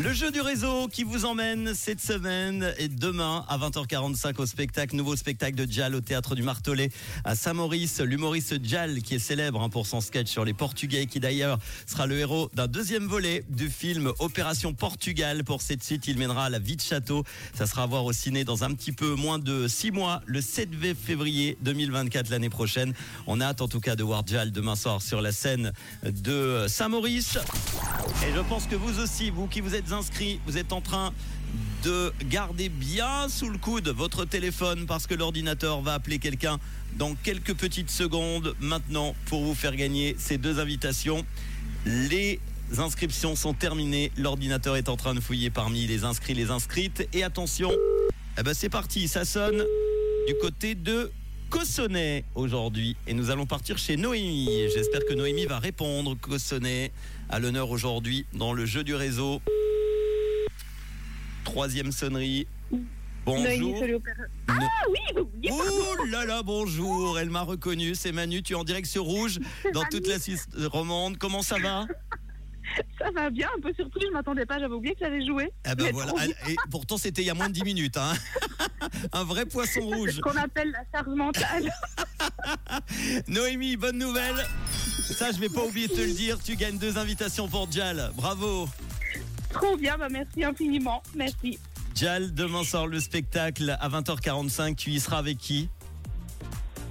Le jeu du réseau qui vous emmène cette semaine et demain à 20h45 au spectacle, nouveau spectacle de Jal au théâtre du Martelet à Saint-Maurice. L'humoriste Jal qui est célèbre hein, pour son sketch sur les Portugais qui d'ailleurs sera le héros d'un deuxième volet du film Opération Portugal. Pour cette suite, il mènera à la vie de château. Ça sera à voir au ciné dans un petit peu moins de six mois, le 7 février 2024 l'année prochaine. On a hâte en tout cas de voir Jal demain soir sur la scène de Saint-Maurice. Et je pense que vous aussi, vous qui vous êtes inscrits, vous êtes en train de garder bien sous le coude votre téléphone parce que l'ordinateur va appeler quelqu'un dans quelques petites secondes maintenant pour vous faire gagner ces deux invitations. Les inscriptions sont terminées, l'ordinateur est en train de fouiller parmi les inscrits, les inscrites et attention, eh ben c'est parti, ça sonne du côté de Cossonay aujourd'hui et nous allons partir chez Noémie. J'espère que Noémie va répondre. Cossonay à l'honneur aujourd'hui dans le jeu du réseau. Troisième sonnerie. Bonjour. Ah oui, vous. Ouh là là, bonjour. Elle m'a reconnu. C'est Manu. Tu es en direct sur Rouge dans toute la Suisse romande. Comment ça va? Ça va bien, un peu surpris, je m'attendais pas, j'avais oublié que ça allait jouer. Eh ben voilà. Et pourtant, c'était il y a moins de 10 minutes. hein. Un vrai poisson C'est rouge. ce qu'on appelle la charge mentale. Noémie, bonne nouvelle. Ça, je vais pas oublier de te le dire. Tu gagnes deux invitations pour Jal. Bravo. Trop bien, bah merci infiniment. Merci. Jal, demain sort le spectacle à 20h45. Tu y seras avec qui?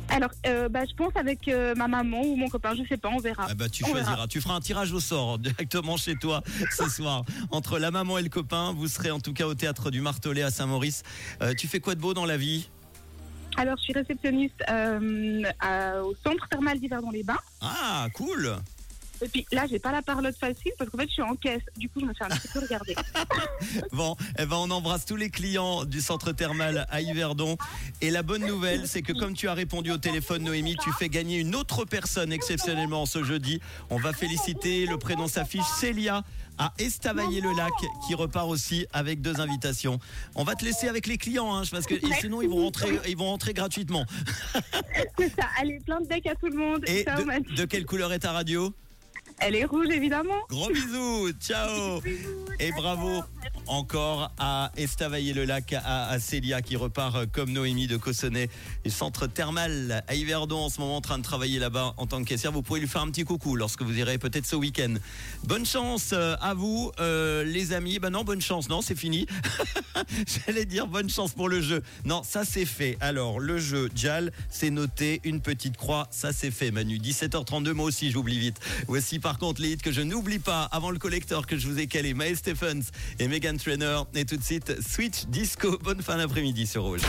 Alors, euh, bah, je pense avec euh, ma maman ou mon copain, je sais pas, on verra. ah bah, Tu On choisiras. verra. Tu feras un tirage au sort directement chez toi ce soir. Entre la maman et le copain, vous serez en tout cas au théâtre du Martelet à Saint-Maurice. Euh, tu fais quoi de beau dans la vie? Alors, je suis réceptionniste à- au centre thermal d'hiver dans les bains. Ah, cool. Et puis là, j'ai pas la parlotte facile parce qu'en fait, je suis en caisse. Du coup, je me fais un petit peu regarder. Bon, eh ben on embrasse tous les clients du centre thermal à Yverdon. Et la bonne nouvelle, c'est que comme tu as répondu au téléphone, Noémie, tu fais gagner une autre personne exceptionnellement ce jeudi. On va féliciter, le prénom s'affiche, Célia à Estavayer-le-Lac, qui repart aussi avec deux invitations. On va te laisser avec les clients, hein, parce que sinon ils vont rentrer, ils vont rentrer gratuitement. C'est ça. Allez, plein de decks à tout le monde. Et Ciao, de, de quelle couleur est ta radio? Elle est rouge, évidemment. Gros bisous, ciao Et bravo encore à Estavayer-le-Lac, à, à Célia qui repart euh, comme Noémie de Cossonay, du centre thermal à Yverdon en ce moment en train de travailler là-bas en tant que caissière. Vous pouvez lui faire un petit coucou lorsque vous irez peut-être ce week-end. Bonne chance euh, à vous, euh, les amis. Ben non, bonne chance, non, c'est fini. J'allais dire bonne chance pour le jeu. Non, ça c'est fait. Alors, le jeu Jal, c'est noté, une petite croix, ça c'est fait, Manu. 17h32, moi aussi j'oublie vite. Voici par contre les hits que je n'oublie pas avant le collector que je vous ai calé, Mae Stephens et Megan Trainor. Et tout de suite, Switch Disco. Bonne fin d'après-midi sur. Rouge.